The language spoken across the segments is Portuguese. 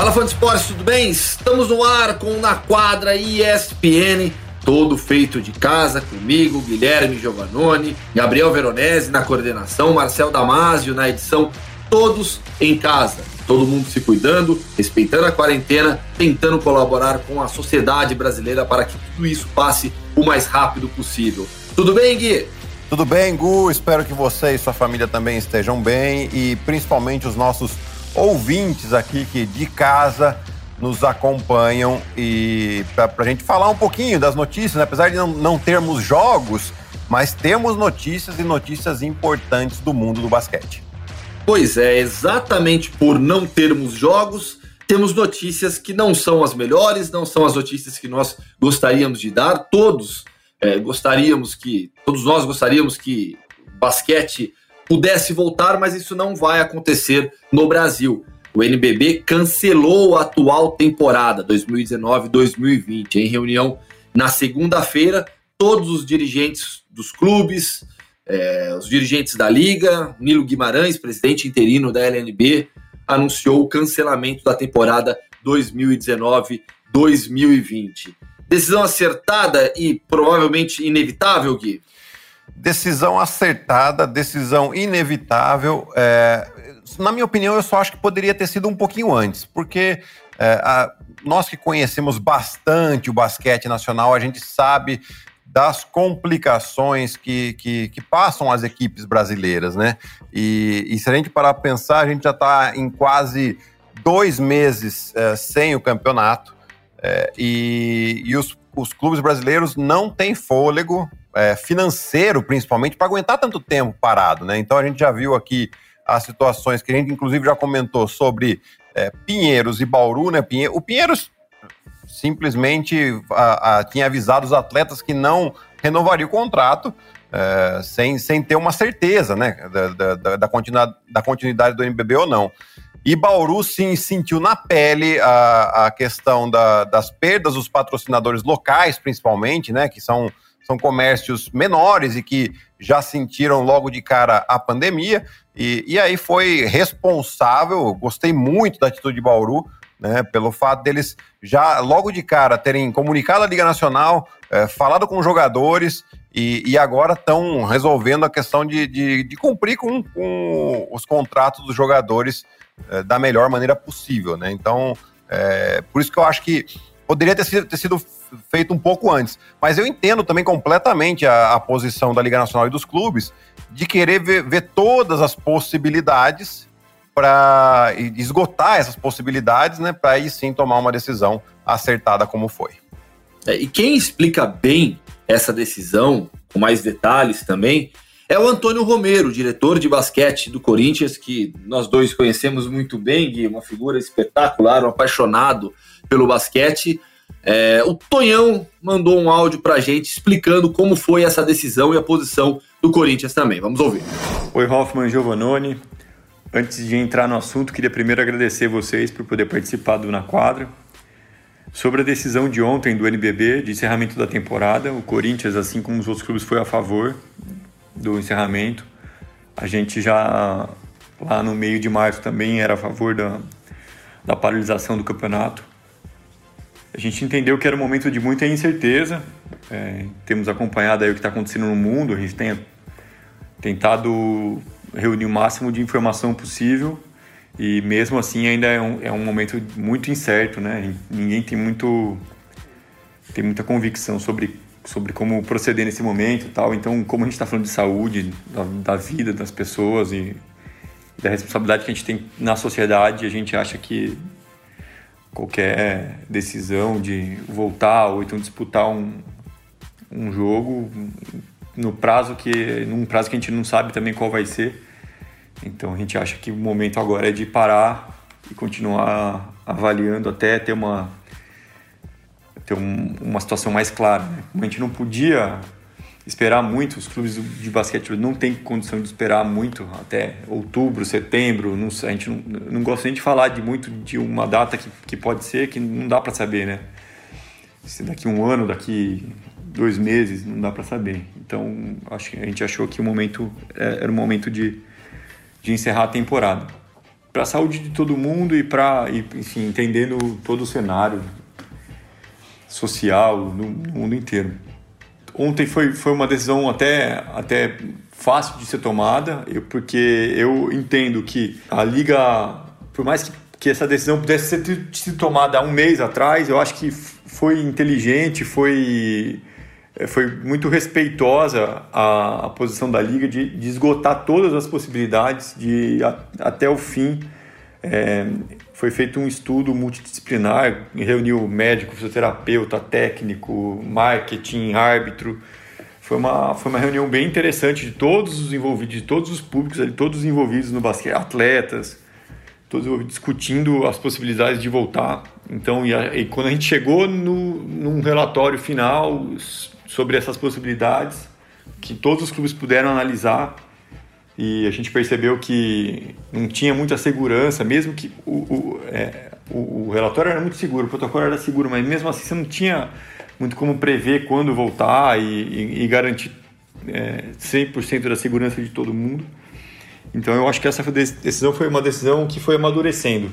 Fala fã de esportes, tudo bem? Estamos no ar com Na Quadra ESPN, todo feito de casa, comigo, Guilherme Giovannone, Gabriel Veronese na coordenação, Marcel Damasio na edição, todos em casa, todo mundo se cuidando, respeitando a quarentena, tentando colaborar com a sociedade brasileira para que tudo isso passe o mais rápido possível. Tudo bem, Gui? Tudo bem, Gu? Espero que você e sua família também estejam bem e principalmente os nossos ouvintes aqui que de casa nos acompanham e para a gente falar um pouquinho das notícias, né? apesar de não, não termos jogos, mas temos notícias e notícias importantes do mundo do basquete. Pois é, exatamente por não termos jogos, temos notícias que não são as melhores, não são as notícias que nós gostaríamos de dar. Todos é, gostaríamos que, todos nós gostaríamos que basquete pudesse voltar, mas isso não vai acontecer no Brasil. O NBB cancelou a atual temporada 2019-2020. Em reunião na segunda-feira, todos os dirigentes dos clubes, é, os dirigentes da Liga, Nilo Guimarães, presidente interino da LNB, anunciou o cancelamento da temporada 2019-2020. Decisão acertada e provavelmente inevitável, Gui? Decisão acertada, decisão inevitável. É, na minha opinião, eu só acho que poderia ter sido um pouquinho antes, porque é, a, nós que conhecemos bastante o basquete nacional, a gente sabe das complicações que, que, que passam as equipes brasileiras, né? E, e, se a gente parar para pensar, a gente já está em quase dois meses é, sem o campeonato é, e, e os, os clubes brasileiros não têm fôlego é, financeiro, principalmente, para aguentar tanto tempo parado, né? Então a gente já viu aqui as situações que a gente, inclusive, já comentou sobre é, Pinheiros e Bauru, né? Pinhe o Pinheiros simplesmente a, a, tinha avisado os atletas que não renovaria o contrato. É, sem, sem ter uma certeza né, da, da, da, continuidade, da continuidade do NBB ou não. E Bauru sim sentiu na pele a, a questão da, das perdas dos patrocinadores locais, principalmente, né, que são são comércios menores e que já sentiram logo de cara a pandemia. E, e aí foi responsável, gostei muito da atitude de Bauru, né, pelo fato deles já logo de cara terem comunicado a Liga Nacional, é, falado com os jogadores e, e agora estão resolvendo a questão de, de, de cumprir com, com, os contratos dos jogadores é, da melhor maneira possível. Né? Então, é, por isso que eu acho que poderia ter sido, ter sido feito um pouco antes. Mas eu entendo também completamente a, a posição da Liga Nacional e dos clubes de querer ver, ver todas as possibilidades para esgotar essas possibilidades, né? Para aí sim tomar uma decisão acertada como foi. É, e quem explica bem essa decisão, com mais detalhes também, é o Antônio Romero, diretor de basquete do Corinthians, que nós dois conhecemos muito bem, Gui, uma figura espetacular, um apaixonado pelo basquete. É, o Tonhão mandou um áudio pra gente explicando como foi essa decisão e a posição do Corinthians também. Vamos ouvir. Oi, Hoffman Giovanoni. Antes de entrar no assunto, queria primeiro agradecer vocês por poder participar do Na Quadra. Sobre a decisão de ontem do NBB de encerramento da temporada, o Corinthians, assim como os outros clubes, foi a favor do encerramento. A gente já lá no meio de março também era a favor da, da paralisação do campeonato. A gente entendeu que era um momento de muita incerteza. É, temos acompanhado aí o que está acontecendo no mundo. A gente tem tentado reunir o máximo de informação possível e mesmo assim ainda é um, é um momento muito incerto, né? Ninguém tem muito tem muita convicção sobre sobre como proceder nesse momento, tal. Então, como a gente está falando de saúde, da, da vida das pessoas e da responsabilidade que a gente tem na sociedade, a gente acha que qualquer decisão de voltar ou então disputar um, um jogo no prazo que num prazo que a gente não sabe também qual vai ser. Então a gente acha que o momento agora é de parar e continuar avaliando até ter uma ter um, uma situação mais clara. Né? A gente não podia esperar muito, os clubes de basquete não têm condição de esperar muito até outubro, setembro. Não, a gente não, não gosta nem de falar de muito de uma data que, que pode ser, que não dá para saber, né? Se daqui um ano, daqui dois meses, não dá para saber. Então, acho a gente achou que o momento é, era o momento de, de encerrar a temporada. a saúde de todo mundo e para, enfim, entendendo todo o cenário social no mundo inteiro. Ontem foi, foi uma decisão até, até fácil de ser tomada, eu, porque eu entendo que a Liga, por mais que, que essa decisão pudesse ter sido tomada há um mês atrás, eu acho que foi inteligente, foi, é, foi muito respeitosa a, a posição da Liga de, de, esgotar todas as possibilidades de a, até o fim. É, foi feito um estudo multidisciplinar, reuniu médico, fisioterapeuta, técnico, marketing, árbitro. Foi uma, foi uma reunião bem interessante de todos os envolvidos, de todos os públicos, de todos os envolvidos no basquete, atletas, todos discutindo as possibilidades de voltar. Então, e, a, e quando a gente chegou no, num relatório final sobre essas possibilidades, que todos os clubes puderam analisar, e a gente percebeu que não tinha muita segurança, mesmo que o, o, é, o, o, relatório era muito seguro, o protocolo era seguro, mas mesmo assim você não tinha muito como prever quando voltar e, e, e garantir é, 100% da segurança de todo mundo. Então eu acho que essa decisão foi uma decisão que foi amadurecendo.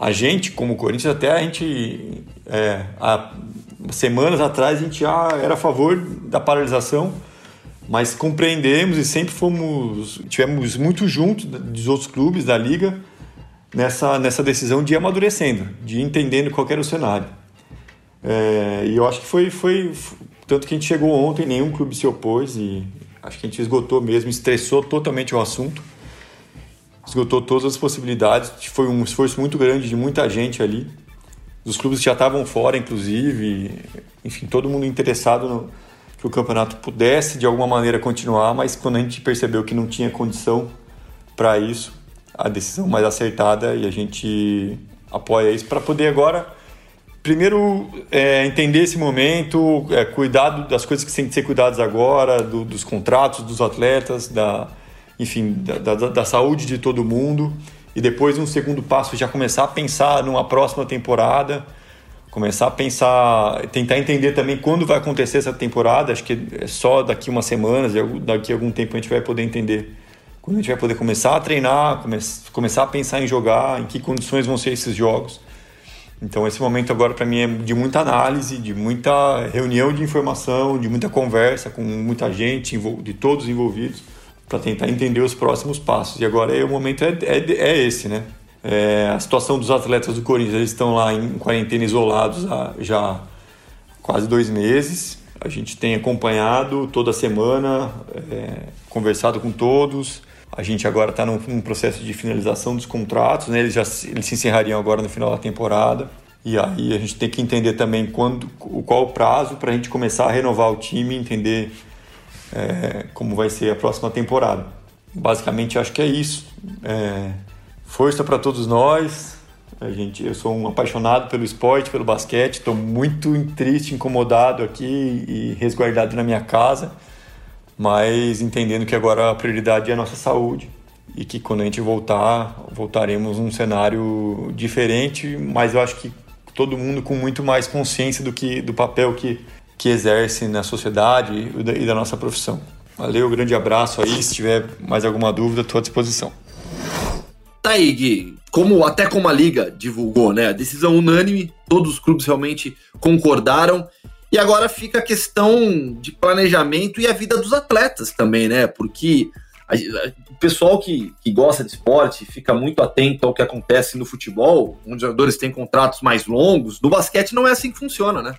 A gente, como Corinthians, até a gente, é, há semanas atrás, a gente já era a favor da paralisação, mas compreendemos e sempre fomos tivemos muito junto dos outros clubes da liga nessa nessa decisão de ir amadurecendo, de ir entendendo qual era o cenário. É, e eu acho que foi foi tanto que a gente chegou ontem, nenhum clube se opôs e acho que a gente esgotou mesmo, estressou totalmente o assunto, esgotou todas as possibilidades. Foi um esforço muito grande de muita gente ali, os clubes já estavam fora, inclusive, enfim, todo mundo interessado no que o campeonato pudesse de alguma maneira continuar, mas quando a gente percebeu que não tinha condição para isso, a decisão mais acertada e a gente apoia isso para poder agora primeiro é, entender esse momento, é, cuidar das coisas que têm que ser cuidadas agora, do, dos contratos dos atletas, da enfim da, da, da saúde de todo mundo e depois um segundo passo já começar a pensar numa próxima temporada começar a pensar, tentar entender também quando vai acontecer essa temporada. Acho que é só daqui umas semanas, daqui a algum tempo a gente vai poder entender. Quando a gente vai poder começar a treinar, come começar a pensar em jogar, em que condições vão ser esses jogos. Então esse momento agora para mim é de muita análise, de muita reunião de informação, de muita conversa com muita gente, de todos envolvidos, para tentar entender os próximos passos. E agora é, o momento é, é, é esse, né? É, a situação dos atletas do Corinthians, eles estão lá em quarentena isolados há já quase dois meses. A gente tem acompanhado toda semana, é, conversado com todos. A gente agora está num, num, processo de finalização dos contratos, né? eles, já, eles se encerrariam agora no final da temporada. E aí a gente tem que entender também quando, qual o prazo para a gente começar a renovar o time entender é, como vai ser a próxima temporada. Basicamente, acho que é isso. É, Força para todos nós. A gente, eu sou um apaixonado pelo esporte, pelo basquete. Estou muito triste, incomodado aqui e resguardado na minha casa, mas entendendo que agora a prioridade é a nossa saúde e que quando a gente voltar, voltaremos num cenário diferente, mas eu acho que todo mundo com muito mais consciência do que do papel que, que exerce na sociedade e da, e da nossa profissão. Valeu, grande abraço aí. Se tiver mais alguma dúvida, estou à disposição. Tá aí, Gui. Como, até como a Liga divulgou, né? A decisão unânime, todos os clubes realmente concordaram. E agora fica a questão de planejamento e a vida dos atletas também, né? Porque o pessoal que, que gosta de esporte fica muito atento ao que acontece no futebol, onde os jogadores têm contratos mais longos. No basquete não é assim que funciona, né?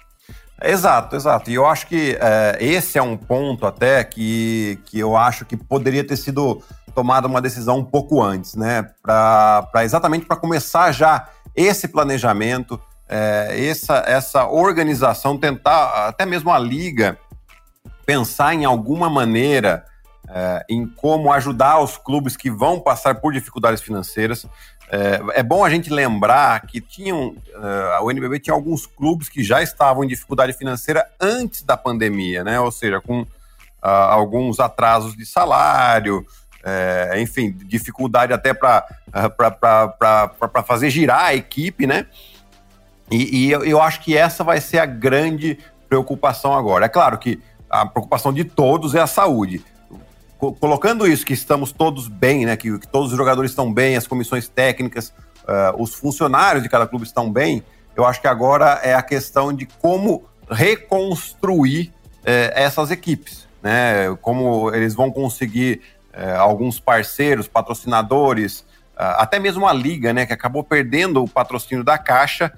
Exato, exato. E eu acho que é, esse é um ponto até que, que eu acho que poderia ter sido tomado uma decisão um pouco antes, né? Para exatamente para começar já esse planejamento, é, essa, essa organização, tentar, até mesmo a liga, pensar em alguma maneira é, em como ajudar os clubes que vão passar por dificuldades financeiras. É, é bom a gente lembrar que tinham, uh, o NBB tinha alguns clubes que já estavam em dificuldade financeira antes da pandemia, né? Ou seja, com uh, alguns atrasos de salário, é, enfim, dificuldade até para fazer girar a equipe, né? E, e eu, eu, acho que essa vai ser a grande preocupação agora. É claro que a preocupação de todos é a saúde. co colocando isso, que estamos todos bem, né? Que, que, todos os jogadores estão bem, as comissões técnicas, uh, os funcionários de cada clube estão bem, eu acho que agora é a questão de como reconstruir uh, essas equipes, né? Como eles vão conseguir uh, alguns parceiros, patrocinadores, até mesmo a liga, né? Que acabou perdendo o patrocínio da Caixa,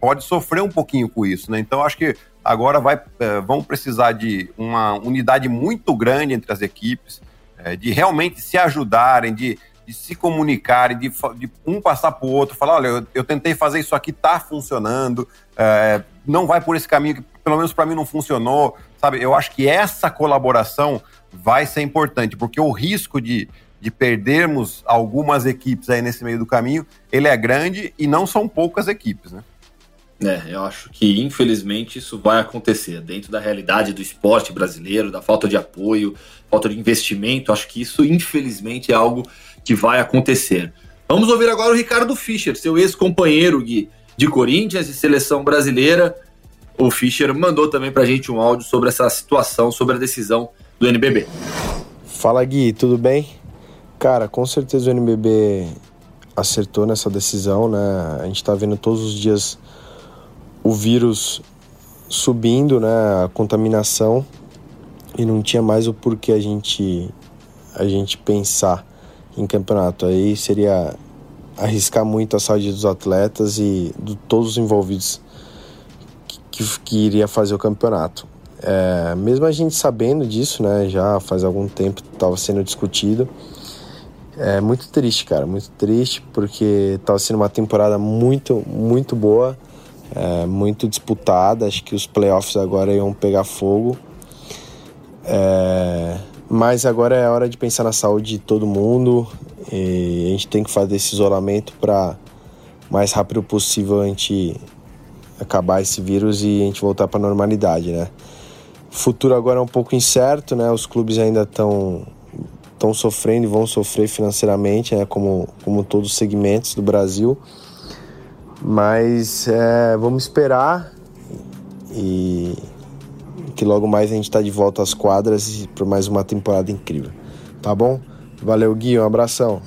pode sofrer um pouquinho com isso, né? Então acho que agora vai, é, vão precisar de uma unidade muito grande entre as equipes, é, de realmente se ajudarem, de, de se comunicarem, de, de, um passar para o outro, falar, olha, eu, eu, tentei fazer isso aqui, está funcionando, é, não vai por esse caminho que pelo menos para mim não funcionou, sabe? Eu acho que essa colaboração vai ser importante, porque o risco de, de perdermos algumas equipes aí nesse meio do caminho, ele é grande e não são poucas equipes, né? É, eu acho que infelizmente isso vai acontecer dentro da realidade do esporte brasileiro, da falta de apoio, falta de investimento. Acho que isso infelizmente é algo que vai acontecer. Vamos ouvir agora o Ricardo Fischer, seu ex-companheiro de, Corinthians e seleção brasileira. O Fischer mandou também para a gente um áudio sobre essa situação, sobre a decisão do NBB. Fala Gui, tudo bem? Cara, com certeza o NBB acertou nessa decisão, né? A gente está vendo todos os dias o vírus subindo, né, a contaminação e não tinha mais o porquê a gente a gente pensar em campeonato. Aí seria arriscar muito a saúde dos atletas e de todos os envolvidos que, que, que iria fazer o campeonato. É, mesmo a gente sabendo disso, né, já faz algum tempo estava sendo discutido. É muito triste, cara, muito triste porque estava sendo uma temporada muito, muito boa é, muito disputada. Acho que os playoffs agora iam pegar fogo. É, mas agora é hora de pensar na saúde de todo mundo. E a gente tem que fazer esse isolamento para mais rápido possível a gente acabar esse vírus e a gente voltar para a normalidade, né? O futuro agora é um pouco incerto, né? Os clubes ainda estão estão sofrendo e vão sofrer financeiramente, né? Como como todos os segmentos do Brasil. Mas é, vamos esperar e que logo mais a gente está de volta às quadras para mais uma temporada incrível. Tá bom? Valeu, Gui, um abração.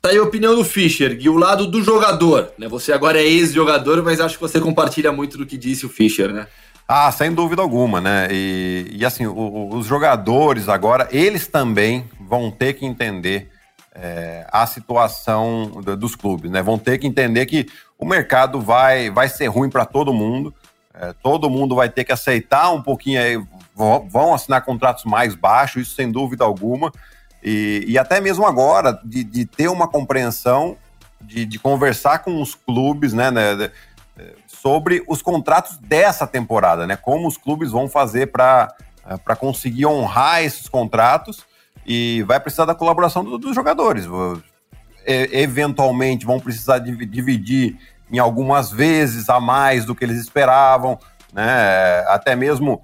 Tá aí a opinião do Fischer, Gui, o lado do jogador. Né? Você agora é ex-jogador, mas acho que você compartilha muito do que disse o Fischer, né? Ah, sem dúvida alguma, né? E, e assim, o, os jogadores agora, eles também vão ter que entender é, a situação dos clubes, né? Vão ter que entender que o mercado vai, vai ser ruim para todo mundo. É, todo mundo vai ter que aceitar um pouquinho aí, vão assinar contratos mais baixos, isso sem dúvida alguma. E, e até mesmo agora, de, de ter uma compreensão, de, de, conversar com os clubes, né, né, sobre os contratos dessa temporada, né? Como os clubes vão fazer para conseguir honrar esses contratos e vai precisar da colaboração do, dos jogadores eventualmente vão precisar dividir em algumas vezes a mais do que eles esperavam, né? Até mesmo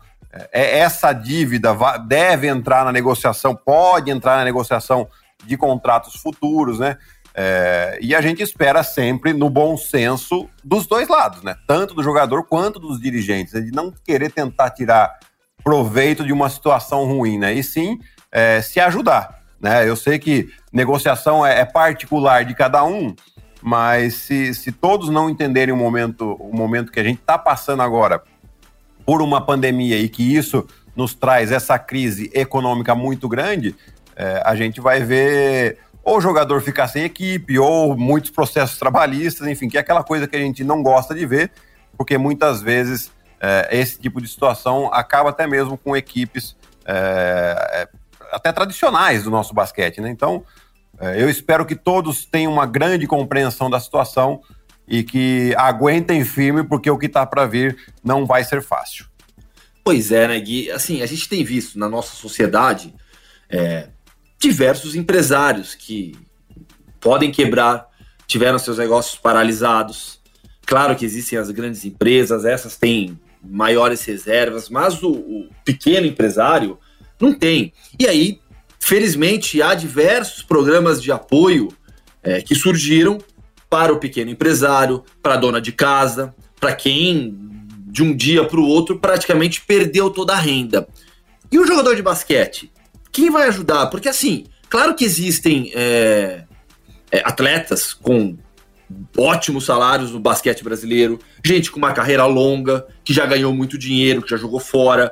é, essa dívida deve entrar na negociação, pode entrar na negociação de contratos futuros, né? É, e a gente espera sempre no bom senso dos dois lados, né? Tanto do jogador quanto dos dirigentes, de não querer tentar tirar proveito de uma situação ruim, né? E sim é, se ajudar. Né? Eu sei que negociação é, é particular de cada um, mas se, se todos não entenderem o momento, o momento que a gente está passando agora por uma pandemia e que isso nos traz essa crise econômica muito grande, é, a gente vai ver ou o jogador ficar sem equipe, ou muitos processos trabalhistas, enfim, que é aquela coisa que a gente não gosta de ver, porque muitas vezes é, esse tipo de situação acaba até mesmo com equipes é, é até tradicionais do nosso basquete, né? Então, é, eu espero que todos tenham uma grande compreensão da situação e que aguentem firme, porque o que está para vir não vai ser fácil. Pois é, né, Gui? Assim, a gente tem visto na nossa sociedade é, diversos empresários que podem quebrar, tiveram seus negócios paralisados. Claro que existem as grandes empresas, essas têm maiores reservas, mas o, o pequeno empresário não tem. E aí, felizmente, há diversos programas de apoio é, que surgiram para o pequeno empresário, para a dona de casa, para quem de um dia para o outro praticamente perdeu toda a renda. E o jogador de basquete, quem vai ajudar? Porque assim, claro que existem é, é, atletas com ótimos salários no basquete brasileiro, gente com uma carreira longa, que já ganhou muito dinheiro, que já jogou fora.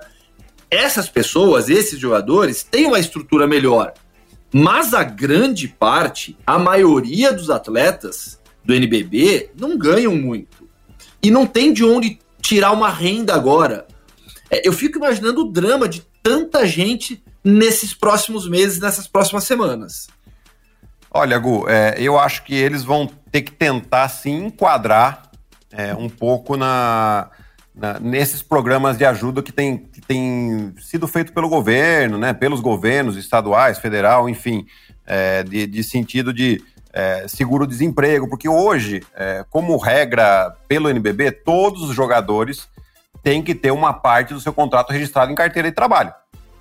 Essas pessoas, esses jogadores, têm uma estrutura melhor. Mas a grande parte, a maioria dos atletas do NBB não ganham muito. E não tem de onde tirar uma renda agora. É, eu fico imaginando o drama de tanta gente nesses próximos meses, nessas próximas semanas. Olha, Gu, é, eu acho que eles vão ter que tentar se enquadrar é, um pouco na, na, nesses programas de ajuda que tem, que tem sido feito pelo governo, né, pelos governos estaduais, federal, enfim, é, de, de, sentido de é, seguro-desemprego, porque hoje, é, como regra pelo NBB, todos os jogadores têm que ter uma parte do seu contrato registrado em carteira de trabalho,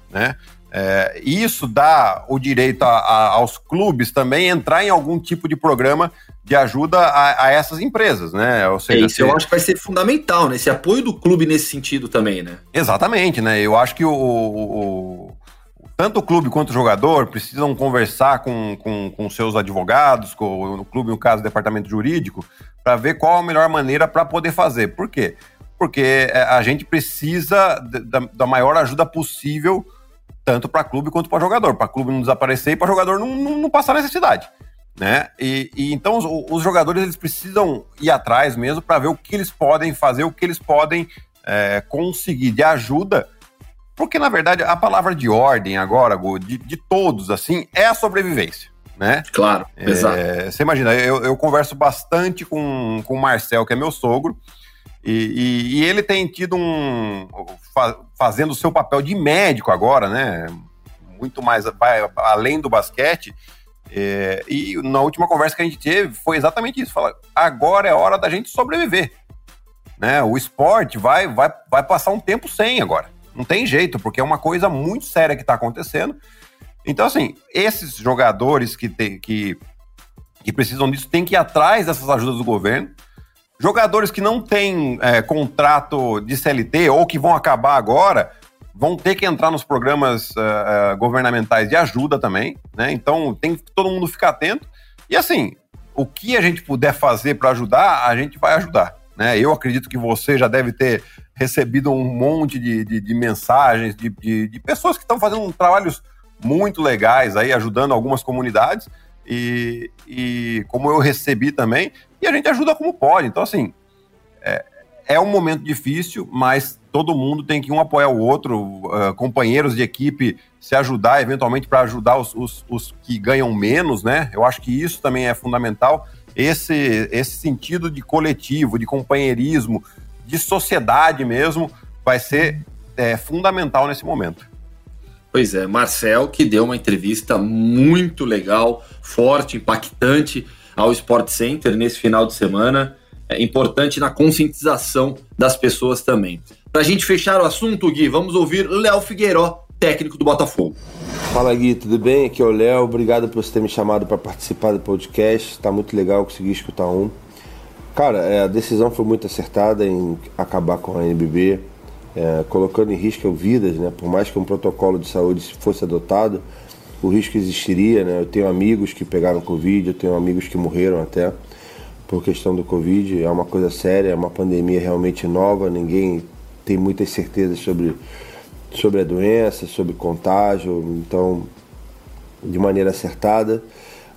né? É, isso dá o direito a, a, aos clubes também entrar em algum tipo de programa de ajuda a, a essas empresas, né? Ou seja, é isso se... eu acho que vai ser fundamental, né? Esse apoio do clube nesse sentido também, né? Exatamente, né? Eu acho que o, o, o tanto o clube quanto o jogador precisam conversar com, com, com seus advogados, com o clube, no caso, o departamento jurídico, para ver qual a melhor maneira para poder fazer. Por quê? Porque é, a gente precisa da, da maior ajuda possível tanto para clube quanto para jogador, para clube não desaparecer e para jogador não, não, não, passar necessidade, né? E, e então os, os, jogadores eles precisam ir atrás mesmo para ver o que eles podem fazer, o que eles podem é, conseguir de ajuda, porque na verdade a palavra de ordem agora, de, de todos assim, é a sobrevivência. Né? Claro, é, exato. Você imagina, eu, eu converso bastante com, com o Marcel, que é meu sogro, e, e, e, ele tem tido um. fazendo o seu papel de médico agora, né? Muito mais vai, além do basquete. É, e na última conversa que a gente teve foi exatamente isso: fala, agora é hora da gente sobreviver. Né? O esporte vai, vai, vai passar um tempo sem agora. Não tem jeito, porque é uma coisa muito séria que está acontecendo. Então, assim, esses jogadores que, tem, que, que precisam disso têm que ir atrás dessas ajudas do governo Jogadores que não têm é, contrato de CLT ou que vão acabar agora vão ter que entrar nos programas uh, governamentais de ajuda também, né? Então tem que todo mundo ficar atento. E assim, o que a gente puder fazer para ajudar, a gente vai ajudar. Né? Eu acredito que você já deve ter recebido um monte de, de, de mensagens de, de, de pessoas que estão fazendo trabalhos muito legais aí, ajudando algumas comunidades. E, e como eu recebi também, e a gente ajuda como pode. Então, assim, é, é um momento difícil, mas todo mundo tem que um apoiar o outro, uh, companheiros de equipe se ajudar eventualmente para ajudar os, os, os, que ganham menos, né? Eu acho que isso também é fundamental. Esse, esse sentido de coletivo, de companheirismo, de sociedade mesmo, vai ser é, fundamental nesse momento. Pois é, Marcel, que deu uma entrevista muito legal, forte, impactante ao Sport Center nesse final de semana. É importante na conscientização das pessoas também. Para a gente fechar o assunto, Gui, vamos ouvir Léo Figueiró, técnico do Botafogo. Fala Gui, tudo bem? Aqui é o Léo. Obrigado por você ter me chamado para participar do podcast. Está muito legal conseguir escutar um. Cara, é, a decisão foi muito acertada em acabar com a NBB é, colocando em risco vidas, né? Por mais que um protocolo de saúde fosse adotado, o risco existiria, né? Eu tenho amigos que pegaram Covid, eu tenho amigos que morreram até por questão do Covid. É uma coisa séria, é uma pandemia realmente nova, ninguém tem muitas certezas sobre, sobre a doença, sobre contágio. Então, de maneira acertada,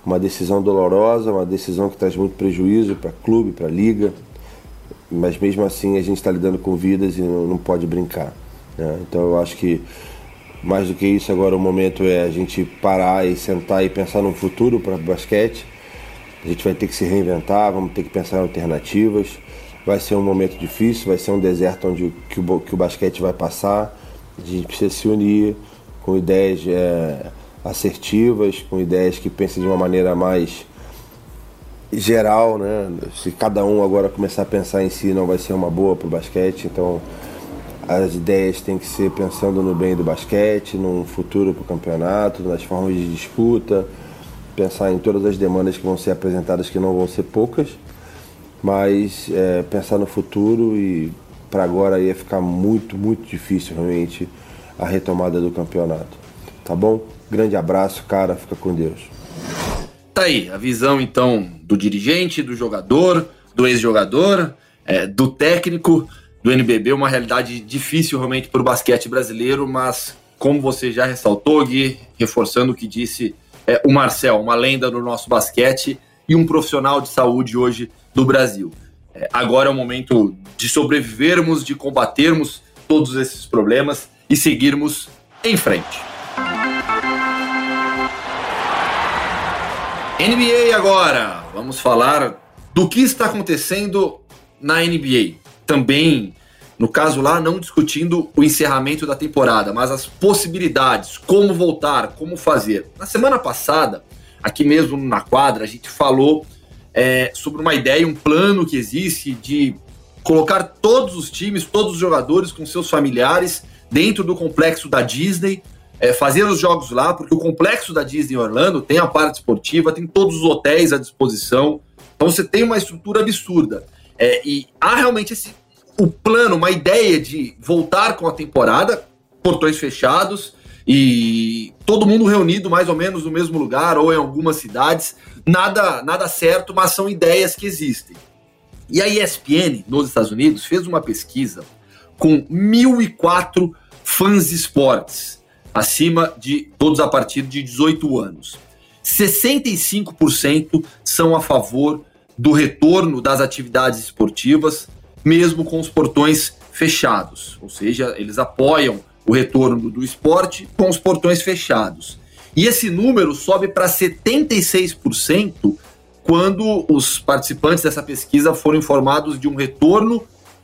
uma decisão dolorosa, uma decisão que traz muito prejuízo para clube, para liga, mas mesmo assim a gente está lidando com vidas e não, não pode brincar. Né? Então eu acho que mais do que isso agora o momento é a gente parar e sentar e pensar no futuro para o basquete. A gente vai ter que se reinventar, vamos ter que pensar em alternativas. Vai ser um momento difícil, vai ser um deserto onde que o, que o basquete vai passar. A gente precisa se unir com ideias é, assertivas, com ideias que pensem de uma maneira mais geral, né? Se cada um agora começar a pensar em si, não vai ser uma boa para o basquete. Então, as ideias têm que ser pensando no bem do basquete, num futuro para o campeonato, nas formas de disputa, pensar em todas as demandas que vão ser apresentadas, que não vão ser poucas, mas é, pensar no futuro e para agora ia ficar muito, muito difícil realmente a retomada do campeonato. tá bom? Grande abraço, cara, fica com Deus. Tá aí, a visão então do dirigente, do jogador, do ex-jogador, é, do técnico do NBB, uma realidade difícil realmente para o basquete brasileiro, mas como você já ressaltou, Gui, reforçando o que disse é, o Marcel, uma lenda do nosso basquete e um profissional de saúde hoje do Brasil. É, agora é o momento de sobrevivermos, de combatermos todos esses problemas e seguirmos em frente. NBA agora. Vamos falar do que está acontecendo na NBA. Também, no caso lá, não discutindo o encerramento da temporada, mas as possibilidades, como voltar, como fazer. Na semana passada, aqui mesmo na quadra, a gente falou é, sobre uma ideia, um plano que existe de colocar todos os times, todos os jogadores com seus familiares dentro do complexo da Disney, é, fazer os jogos lá, porque o complexo da Disney Orlando tem a parte esportiva, tem todos os hotéis à disposição, então você tem uma estrutura absurda. É, e há realmente esse o plano, uma ideia de voltar com a temporada, portões fechados e todo mundo reunido mais ou menos no mesmo lugar ou em algumas cidades nada, nada certo, mas são ideias que existem. E a ESPN, nos Estados Unidos, fez uma pesquisa com 1.004 fãs de esportes, acima de todos a partir de 18 anos. 65% são a favor do retorno das atividades esportivas, mesmo com os portões fechados. Ou seja, eles apoiam o retorno do esporte com os portões fechados. E esse número sobe para 76% quando os participantes dessa pesquisa foram informados de um retorno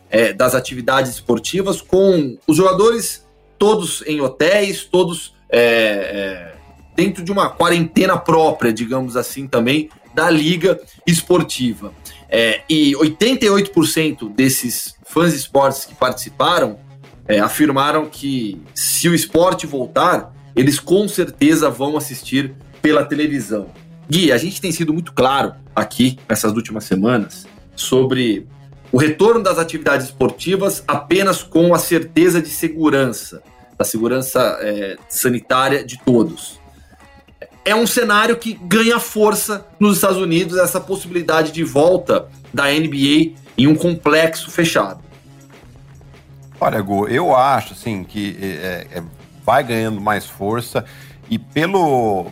é, das atividades esportivas com os jogadores todos em hotéis, todos é, é, dentro de uma quarentena própria, digamos assim, também da liga esportiva. É, e 88% desses fãs de esportes que participaram é, afirmaram que se o esporte voltar, eles com certeza vão assistir pela televisão. Gui, a gente tem sido muito claro aqui nessas últimas semanas sobre o retorno das atividades esportivas apenas com a certeza de segurança, da segurança é, sanitária de todos. É um cenário que ganha força nos Estados Unidos, essa possibilidade de volta da NBA em um complexo fechado. Olha, Gu, eu acho assim que é, é vai ganhando mais força e pelo,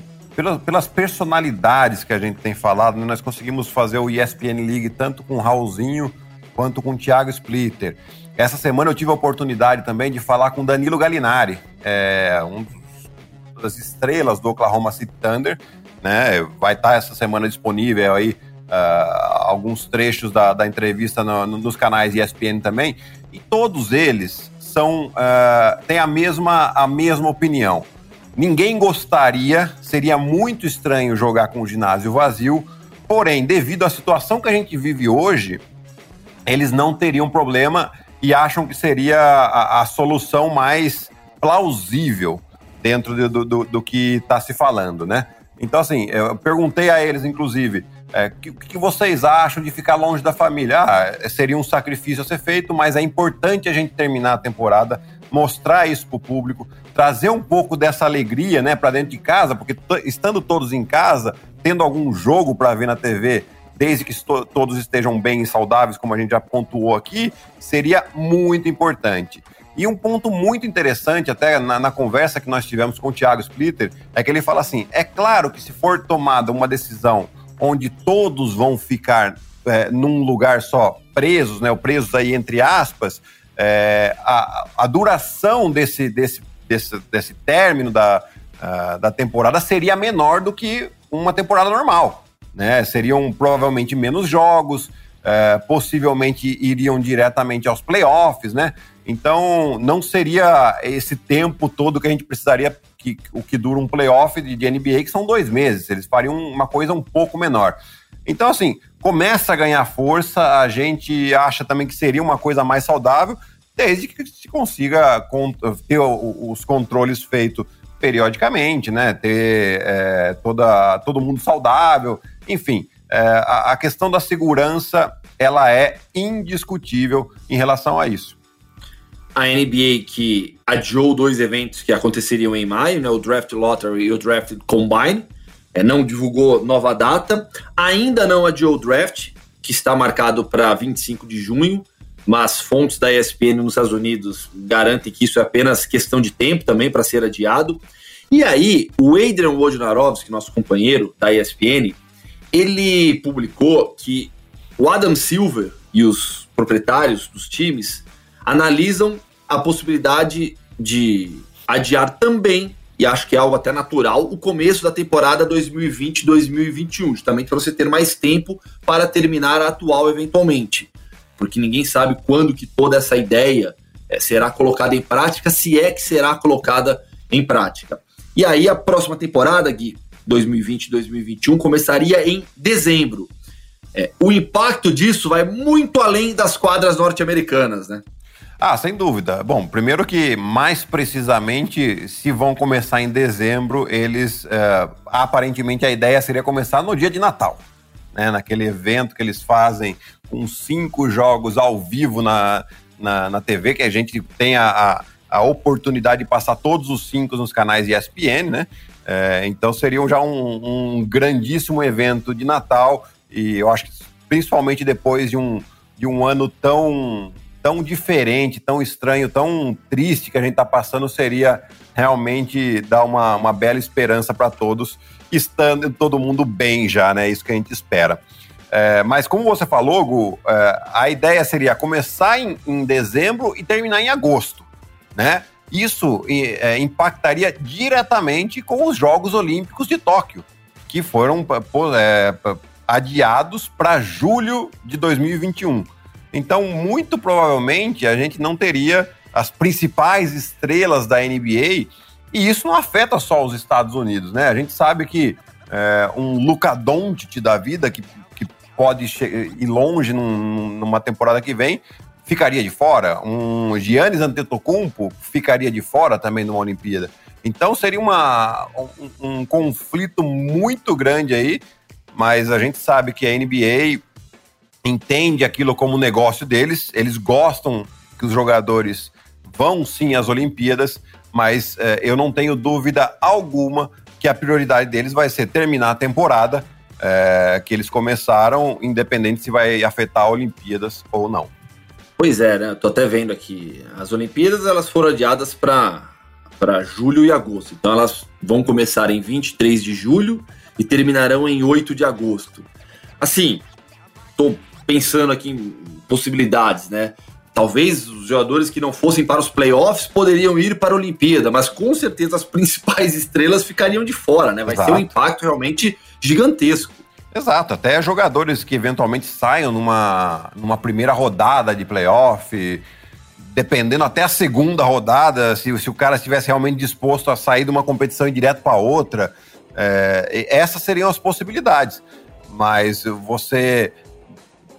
pelas personalidades que a gente tem falado, né, nós conseguimos fazer o ESPN League tanto com o Raulzinho quanto com o Thiago Splitter. Essa semana eu tive a oportunidade também de falar com Danilo Gallinari, é, um das estrelas do Oklahoma City Thunder, né? Vai estar essa semana disponível aí uh, alguns trechos da, da entrevista no, no, nos canais ESPN também, e todos eles são uh, têm a mesma, a mesma opinião. Ninguém gostaria, seria muito estranho jogar com o ginásio vazio, porém, devido à situação que a gente vive hoje, eles não teriam problema e acham que seria a, a solução mais plausível dentro do, do, do que está se falando, né? Então, assim, eu perguntei a eles, inclusive, é, o que, que, vocês acham de ficar longe da família? Ah, seria um sacrifício a ser feito, mas é importante a gente terminar a temporada, mostrar isso para o público, trazer um pouco dessa alegria né, para dentro de casa, porque estando todos em casa, tendo algum jogo para ver na TV, desde que todos estejam bem e saudáveis, como a gente já pontuou aqui, seria muito importante. E um ponto muito interessante, até na, na, conversa que nós tivemos com o Thiago Splitter, é que ele fala assim: é claro que se for tomada uma decisão onde todos vão ficar é, num lugar só, presos, né, presos aí entre aspas, é, a, a, duração desse, desse, desse, desse término da, da temporada seria menor do que uma temporada normal. Né? Seriam provavelmente menos jogos, é, possivelmente iriam diretamente aos playoffs, né? Então não seria esse tempo todo que a gente precisaria que, o que dura um playoff de, de NBA, que são dois meses. Eles fariam uma coisa um pouco menor. Então, assim, começa a ganhar força, a gente acha também que seria uma coisa mais saudável, desde que se consiga ter os controles feitos periodicamente, né? Ter é, toda, todo mundo saudável, enfim. É, a, a questão da segurança, ela é indiscutível em relação a isso. A NBA que adiou dois eventos que aconteceriam em maio, né, o Draft Lottery e o Draft Combine, é, não divulgou nova data, ainda não adiou o draft, que está marcado para 25 de junho, mas fontes da ESPN nos Estados Unidos garantem que isso é apenas questão de tempo também para ser adiado. E aí, o Adrian Wojnarowski, nosso companheiro da ESPN, ele publicou que o Adam Silver e os proprietários dos times analisam a possibilidade de adiar também, e acho que é algo até natural, o começo da temporada 2020-2021, justamente para você ter mais tempo para terminar a atual eventualmente. Porque ninguém sabe quando que toda essa ideia é, será colocada em prática, se é que será colocada em prática. E aí a próxima temporada, Gui, 2020-2021, começaria em dezembro. É, o impacto disso vai muito além das quadras norte-americanas, né? Ah, sem dúvida. Bom, primeiro que mais precisamente, se vão começar em dezembro, eles é, aparentemente a ideia seria começar no dia de Natal, né? Naquele evento que eles fazem com cinco jogos ao vivo na, na, na TV, que a gente tem a, a, a, oportunidade de passar todos os cinco nos canais ESPN, né? É, então seria já um, um grandíssimo evento de Natal e eu acho que principalmente depois de um, de um ano tão tão diferente, tão estranho, tão triste que a gente está passando seria realmente dar uma, uma bela esperança para todos, estando todo mundo bem já, né? Isso que a gente espera. É, mas como você falou, Gu, é, a ideia seria começar em, em, dezembro e terminar em agosto, né? Isso é, impactaria diretamente com os Jogos Olímpicos de Tóquio, que foram é, adiados para julho de 2021. Então, muito provavelmente, a gente não teria as principais estrelas da NBA, e isso não afeta só os Estados Unidos, né? A gente sabe que é, um Luca Doncic da vida, que, que pode ir longe num, numa temporada que vem, ficaria de fora. Um Giannis Antetokounmpo ficaria de fora também numa Olimpíada. Então seria uma, um, um conflito muito grande aí, mas a gente sabe que a NBA entende aquilo como negócio deles, eles gostam que os jogadores vão sim às Olimpíadas, mas é, eu não tenho dúvida alguma que a prioridade deles vai ser terminar a temporada é, que eles começaram, independente se vai afetar Olimpíadas ou não. Pois é, né? Tô até vendo aqui. As Olimpíadas elas foram adiadas para para julho e agosto. Então elas vão começar em 23 de julho e terminarão em 8 de agosto. Assim, tô pensando aqui em possibilidades, né? Talvez os jogadores que não fossem para os playoffs poderiam ir para a Olimpíada, mas com certeza as principais estrelas ficariam de fora, né? Vai Exato. ter um impacto realmente gigantesco. Exato, até jogadores que eventualmente saiam numa, numa primeira rodada de playoff, dependendo até a segunda rodada, se, se o cara estivesse realmente disposto a sair de uma competição e direto para outra, é, essas seriam as possibilidades. Mas você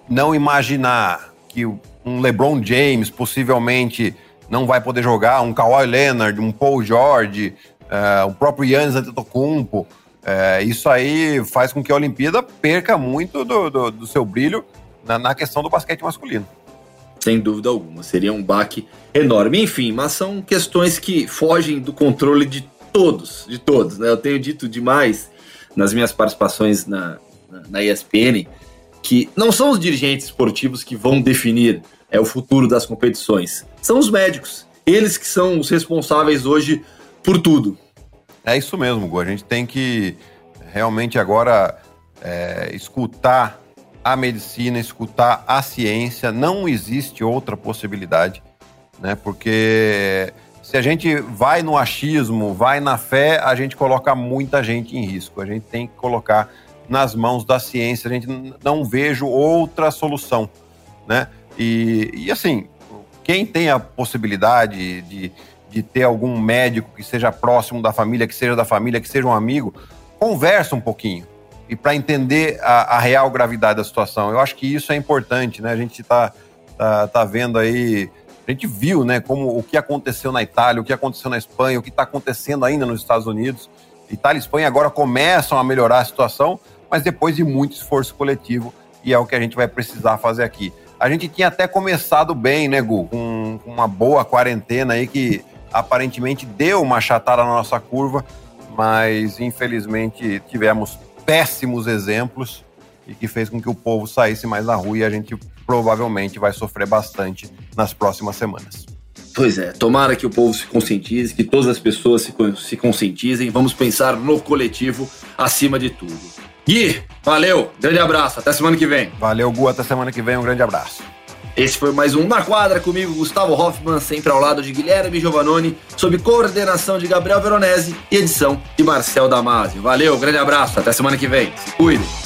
não imaginar que um LeBron James possivelmente não vai poder jogar, um Kawhi Leonard, um Paul George, uh, o próprio Yannis Antetokounmpo, uh, isso aí faz com que a Olimpíada perca muito do, do, do seu brilho na, na, questão do basquete masculino. Sem dúvida alguma, seria um baque enorme. Enfim, mas são questões que fogem do controle de todos, de todos. Né? Eu tenho dito demais nas minhas participações na, na, na ESPN que não são os dirigentes esportivos que vão definir é, o futuro das competições, são os médicos. Eles que são os responsáveis hoje por tudo. É isso mesmo, Gu. A gente tem que realmente agora é, escutar a medicina, escutar a ciência. Não existe outra possibilidade, né? Porque se a gente vai no achismo, vai na fé, a gente coloca muita gente em risco. A gente tem que colocar nas mãos da ciência. A gente não vejo outra solução, né? E, e assim, quem tem a possibilidade de, de ter algum médico que seja próximo da família, que seja da família, que seja um amigo, conversa um pouquinho e para entender a, a, real gravidade da situação. Eu acho que isso é importante, né? A gente está tá, tá vendo aí, a gente viu, né, como o que aconteceu na Itália, o que aconteceu na Espanha, o que está acontecendo ainda nos Estados Unidos. Itália e Espanha agora começam a melhorar a situação, mas depois de muito esforço coletivo, e é o que a gente vai precisar fazer aqui. A gente tinha até começado bem, né, Gu? Com uma boa quarentena aí que aparentemente deu uma chatada na nossa curva, mas infelizmente tivemos péssimos exemplos e que fez com que o povo saísse mais na rua e a gente provavelmente vai sofrer bastante nas próximas semanas. Pois é, tomara que o povo se conscientize, que todas as pessoas se, se conscientizem. Vamos pensar no coletivo acima de tudo. Gui, valeu, grande abraço, até semana que vem. Valeu, Gu, até semana que vem, um grande abraço. Esse foi mais um Na Quadra comigo, Gustavo Hoffman, sempre ao lado de Guilherme Giovanoni, sob coordenação de Gabriel Veronese e edição de Marcel Damasio. Valeu, grande abraço, até semana que vem. Se cuide.